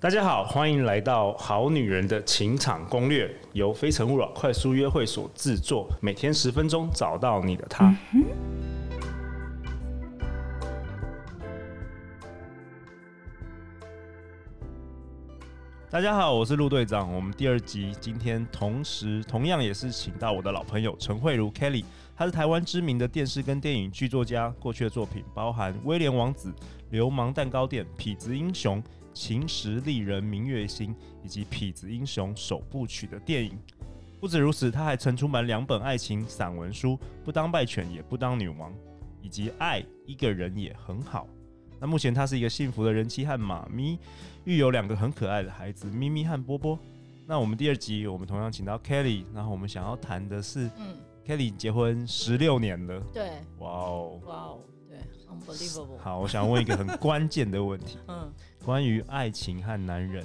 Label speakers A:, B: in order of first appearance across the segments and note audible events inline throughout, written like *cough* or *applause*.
A: 大家好，欢迎来到《好女人的情场攻略》，由非诚勿扰快速约会所制作，每天十分钟，找到你的他。大家好，我是陆队长。我们第二集今天同时同样也是请到我的老朋友陈慧如 Kelly，她是台湾知名的电视跟电影剧作家，过去的作品包含《威廉王子》、《流氓蛋糕店》、《痞子英雄》。秦时丽人明月心以及痞子英雄首部曲的电影。不止如此，他还曾出版两本爱情散文书，《不当败犬也不当女王》，以及《爱一个人也很好》。那目前他是一个幸福的人妻和妈咪，育有两个很可爱的孩子咪咪和波波。那我们第二集我们同样请到 Kelly，然后我们想要谈的是，嗯，Kelly 结婚十六年了，
B: 对，
A: 哇哦，
B: ，unbelievable。
A: 好，我想问一个很关键的问题，*laughs* 嗯。关于爱情和男人，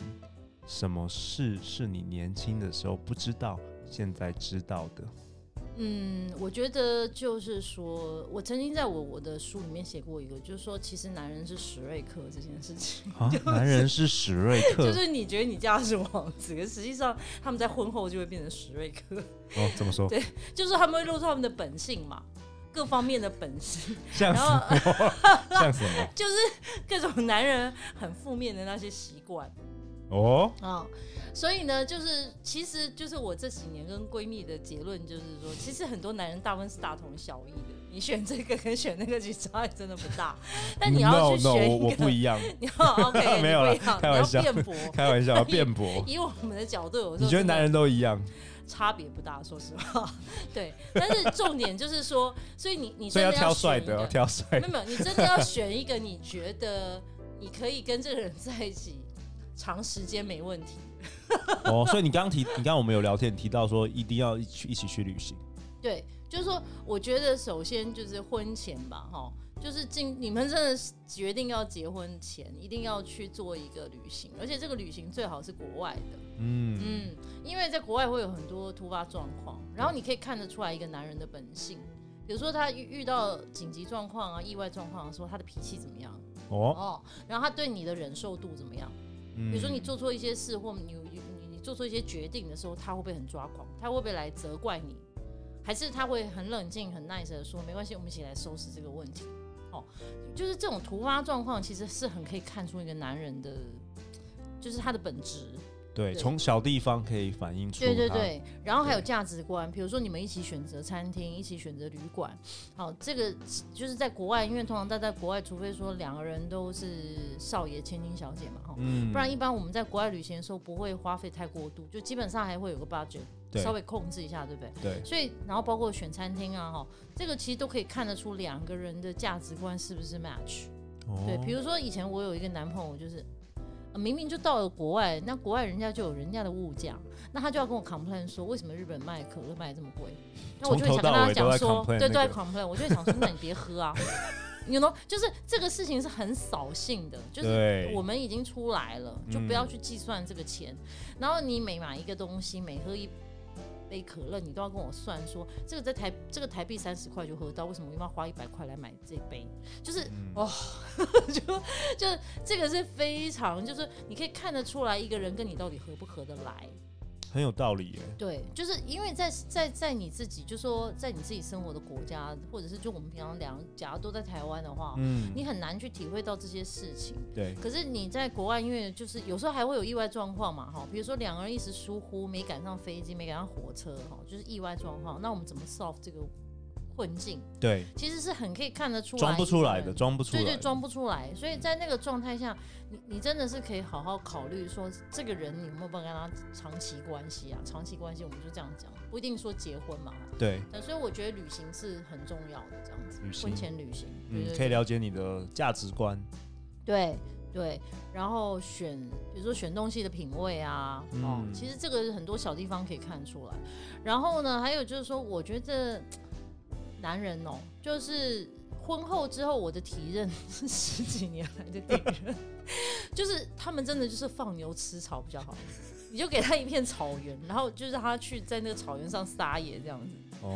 A: 什么事是你年轻的时候不知道，现在知道的？
B: 嗯，我觉得就是说，我曾经在我我的书里面写过一个，就是说，其实男人是史瑞克这件事情。
A: 啊，*laughs* 男人是史瑞克，
B: 就是你觉得你嫁的是王子，可实际上他们在婚后就会变成史瑞克。
A: 哦，怎么说？
B: 对，就是他们会露出他们的本性嘛。各方面的本事，*laughs*
A: 像什么？*laughs* 像什么？
B: 就是各种男人很负面的那些习惯。
A: 哦，
B: 啊，所以呢，就是其实就是我这几年跟闺蜜的结论就是说，其实很多男人大部分是大同小异的。你选这个跟选那个其实差异真的不大，*laughs* 但你要去选一个，
A: 我不一样。
B: 你要 OK，
A: 没有了，开玩笑，
B: 辩驳，
A: 开玩笑，辩驳。
B: 以我们的角度，我说
A: 你觉得男人都一样？
B: 差别不大，说实话，*laughs* 对。但是重点就是说，所以你你真的
A: 要挑帅的，挑帅。
B: 没有没有，你真的要选一个你觉得你可以跟这个人在一起长时间没问题。
A: 哦，所以你刚刚提，你刚刚我们有聊天，提到说一定要一起一起去旅行。*laughs*
B: 对，就是说，我觉得首先就是婚前吧，哈。就是进你们真的决定要结婚前，一定要去做一个旅行，而且这个旅行最好是国外的，嗯嗯，因为在国外会有很多突发状况，然后你可以看得出来一个男人的本性，比如说他遇遇到紧急状况啊、意外状况的时候，他的脾气怎么样？哦哦，然后他对你的忍受度怎么样？嗯，比如说你做错一些事，或你你你做错一些决定的时候，他会不会很抓狂？他会不会来责怪你？还是他会很冷静、很 nice 的说，没关系，我们一起来收拾这个问题。哦，就是这种突发状况，其实是很可以看出一个男人的，就是他的本质。
A: 对，从小地方可以反映出。
B: 对对对，然后还有价值观，比如说你们一起选择餐厅，一起选择旅馆。好，这个就是在国外，因为通常在在国外，除非说两个人都是少爷千金小姐嘛，哈，嗯，不然一般我们在国外旅行的时候不会花费太过度，就基本上还会有个 budget。稍微控制一下，对不对？
A: 对。
B: 所以，然后包括选餐厅啊，哈，这个其实都可以看得出两个人的价值观是不是 match。哦。对，比如说以前我有一个男朋友，就是明明就到了国外，那国外人家就有人家的物价，那他就要跟我 complain 说，为什么日本卖可乐卖这么贵？那我就会想跟他讲说，对，都在 complain，我就会想说，那你别喝啊。You know，就是这个事情是很扫兴的，就是我们已经出来了，就不要去计算这个钱。然后你每买一个东西，每喝一。杯可乐，你都要跟我算说，这个在台这个台币三十块就喝到，为什么我要花一百块来买这杯？就是哦，*laughs* 就就这个是非常，就是你可以看得出来一个人跟你到底合不合得来。
A: 很有道理耶。
B: 对，就是因为在在在你自己，就说在你自己生活的国家，或者是就我们平常两假如都在台湾的话，嗯，你很难去体会到这些事情。
A: 对。
B: 可是你在国外，因为就是有时候还会有意外状况嘛，哈，比如说两个人一时疏忽，没赶上飞机，没赶上火车，哈，就是意外状况，那我们怎么 solve 这个？困境，
A: 对，
B: 其实是很可以看得出来，
A: 装不出来的，装不出来，
B: 对对，装不出来。所以在那个状态下，你你真的是可以好好考虑说，这个人你有没有办法跟他长期关系啊？长期关系，我们就这样讲，不一定说结婚嘛。
A: 对。
B: 所以我觉得旅行是很重要的，这样子。婚前旅行，
A: 嗯，对对对，可以了解你的价值观。
B: 对对，然后选，比如说选东西的品味啊，嗯、哦，其实这个很多小地方可以看出来。然后呢，还有就是说，我觉得。男人哦，就是婚后之后，我的体认是十几年来的体认，*laughs* 就是他们真的就是放牛吃草比较好，你就给他一片草原，然后就让他去在那个草原上撒野这样子，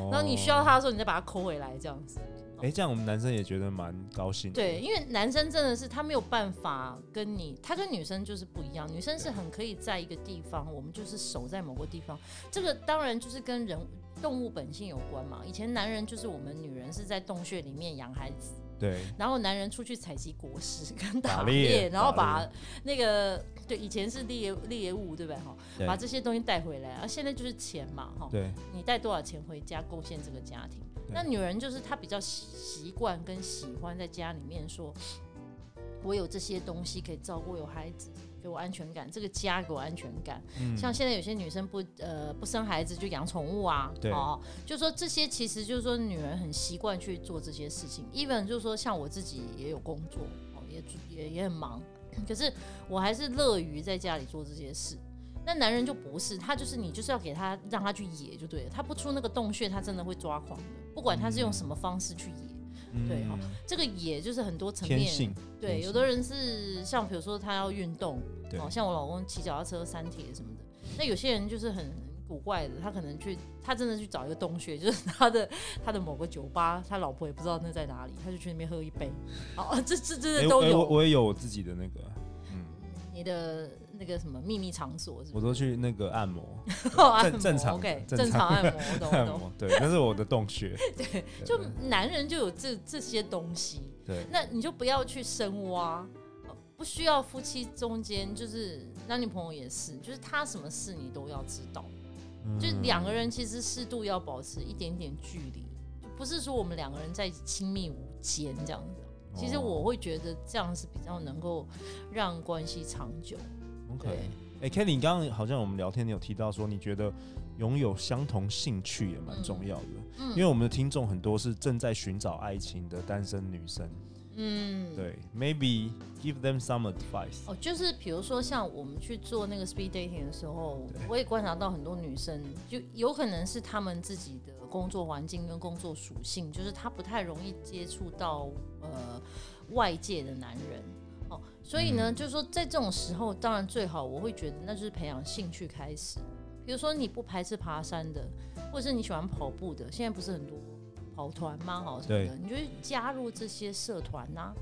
B: 然后你需要他的时候，你再把他抠回来这样子。
A: 哎、欸，这样我们男生也觉得蛮高兴。
B: 对，因为男生真的是他没有办法跟你，他跟女生就是不一样。女生是很可以在一个地方，我们就是守在某个地方。这个当然就是跟人动物本性有关嘛。以前男人就是我们女人是在洞穴里面养孩子。
A: 对，
B: 然后男人出去采集果实 *laughs* 跟打猎，然后把那个对以前是猎猎物，对不对哈？把这些东西带回来，而现在就是钱嘛哈。
A: 对，
B: 你带多少钱回家，贡献这个家庭。那女人就是她比较习惯跟喜欢在家里面说，我有这些东西可以照顾，有孩子。给我安全感，这个家给我安全感。嗯、像现在有些女生不呃不生孩子就养宠物啊，
A: 对
B: 哦，就说这些其实就是说女人很习惯去做这些事情。even 就是说像我自己也有工作，哦，也也也很忙，可是我还是乐于在家里做这些事。那男人就不是，他就是你就是要给他让他去野就对了，他不出那个洞穴，他真的会抓狂的，不管他是用什么方式去野。对哈，这个也就是很多层面。对，有的人是像比如说他要运动，哦，像我老公骑脚踏车、山铁什么的。那有些人就是很古怪的，他可能去，他真的去找一个洞穴，就是他的他的某个酒吧，他老婆也不知道那在哪里，他就去那边喝一杯。哦，这这这都有。
A: 我我也有我自己的那个，嗯，
B: 你的。那个什么秘密场所是不是？
A: 我都去那个按摩，
B: 正
A: 正常
B: ，OK，正常按摩，我 *laughs* 懂，我懂。
A: 对，那是我的洞穴。*laughs*
B: 对，就男人就有这这些东西。
A: 对，
B: 那你就不要去深挖，不需要夫妻中间就是男女朋友也是，就是他什么事你都要知道，就两个人其实适度要保持一点点距离，就不是说我们两个人在亲密无间这样子。其实我会觉得这样是比较能够让关系长久。
A: OK，哎，Kelly，你刚刚好像我们聊天，你有提到说你觉得拥有相同兴趣也蛮重要的，嗯，因为我们的听众很多是正在寻找爱情的单身女生，嗯，对，Maybe give them some advice。
B: 哦，就是比如说像我们去做那个 speed dating 的时候，我也观察到很多女生，就有可能是她们自己的工作环境跟工作属性，就是她不太容易接触到呃外界的男人。哦，所以呢，嗯、就是说，在这种时候，当然最好，我会觉得那就是培养兴趣开始。比如说，你不排斥爬山的，或者是你喜欢跑步的，现在不是很多跑团吗？好什么的，你就去加入这些社团呐、啊，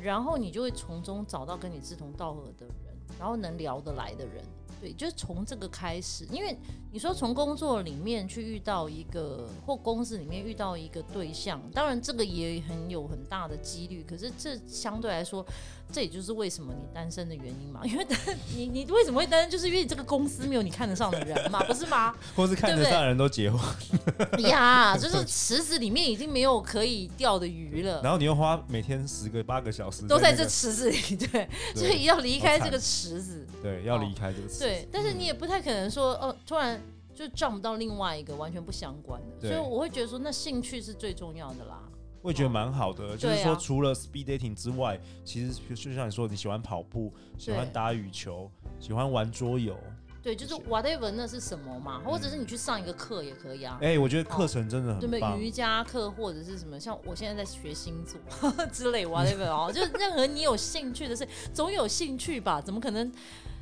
B: 然后你就会从中找到跟你志同道合的人，然后能聊得来的人。对，就是从这个开始，因为你说从工作里面去遇到一个，或公司里面遇到一个对象，当然这个也很有很大的几率，可是这相对来说。这也就是为什么你单身的原因嘛，因为单你你为什么会单身，就是因为你这个公司没有你看得上的人嘛，不是吗？*laughs*
A: 或是看得上的人都结婚 *laughs*
B: 呀，就是池子里面已经没有可以钓的鱼了。
A: 然后你又花每天十个八个小时
B: 都在这池子里，对，所以要离开这个池子，
A: 对，要离开这个池子。
B: 对，但是你也不太可能说哦，突然就撞不到另外一个完全不相关的，所以我会觉得说，那兴趣是最重要的啦。
A: 我也觉得蛮好的，就是说除了 speed dating 之外，其实就像你说，你喜欢跑步，喜欢打羽球，喜欢玩桌游，
B: 对，就是 whatever 那是什么嘛，或者是你去上一个课也可以啊。
A: 哎，我觉得课程真的很棒，
B: 对不对？瑜伽课或者是什么，像我现在在学星座 *laughs* 之类 whatever 哦，就任何你有兴趣的事，总有兴趣吧？怎么可能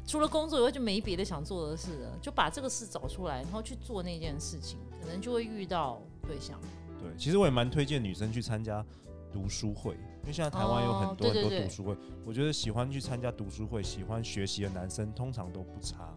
B: 除了工作以外就没别的想做的事了？就把这个事找出来，然后去做那件事情，可能就会遇到对象。
A: 对，其实我也蛮推荐女生去参加读书会，因为现在台湾有很多很多读书会，我觉得喜欢去参加读书会、喜欢学习的男生通常都不差。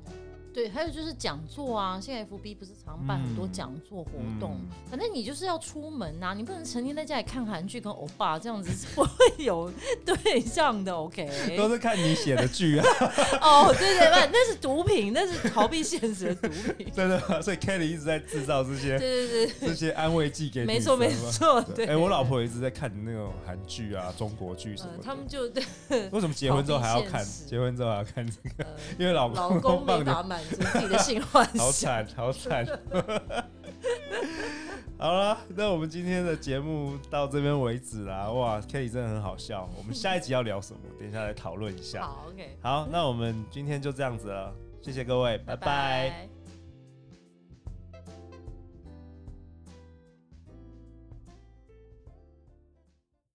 B: 对，还有就是讲座啊，现在 FB 不是常办很多讲座活动，嗯、反正你就是要出门呐、啊，你不能成天在家里看韩剧跟欧巴这样子 *laughs* 是不会有对象的，OK？*laughs*
A: 都是看你写的剧啊。*laughs*
B: 哦，对对对，那是毒品，那是逃避现实的毒品。
A: 真的，所以 Kelly 一直在制造这些，
B: 对对对，
A: 这些安慰剂给你。
B: 没错没错，对。
A: 哎，我老婆一直在看那种韩剧啊，中国剧什么的。
B: 他们就对。
A: 为什么结婚之后还要看？结婚之后还要看这个？因为老公
B: 老公没打满足自己的性幻想。*laughs*
A: 好惨，好惨。好了，那我们今天的节目到这边为止啦。哇，Kitty 真的很好笑。我们下一集要聊什么？等一下来讨论一下。
B: 好，OK。
A: 好，那我们今天就这样子了。谢谢各位，拜拜。拜拜。